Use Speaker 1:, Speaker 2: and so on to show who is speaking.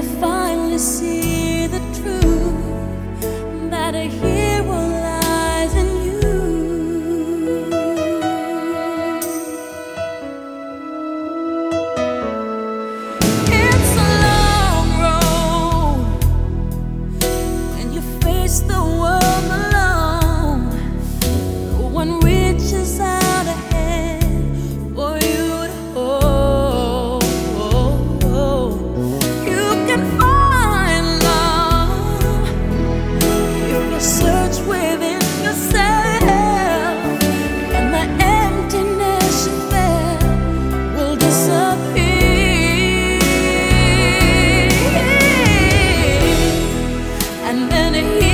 Speaker 1: you'll finally see the truth. That I a and then he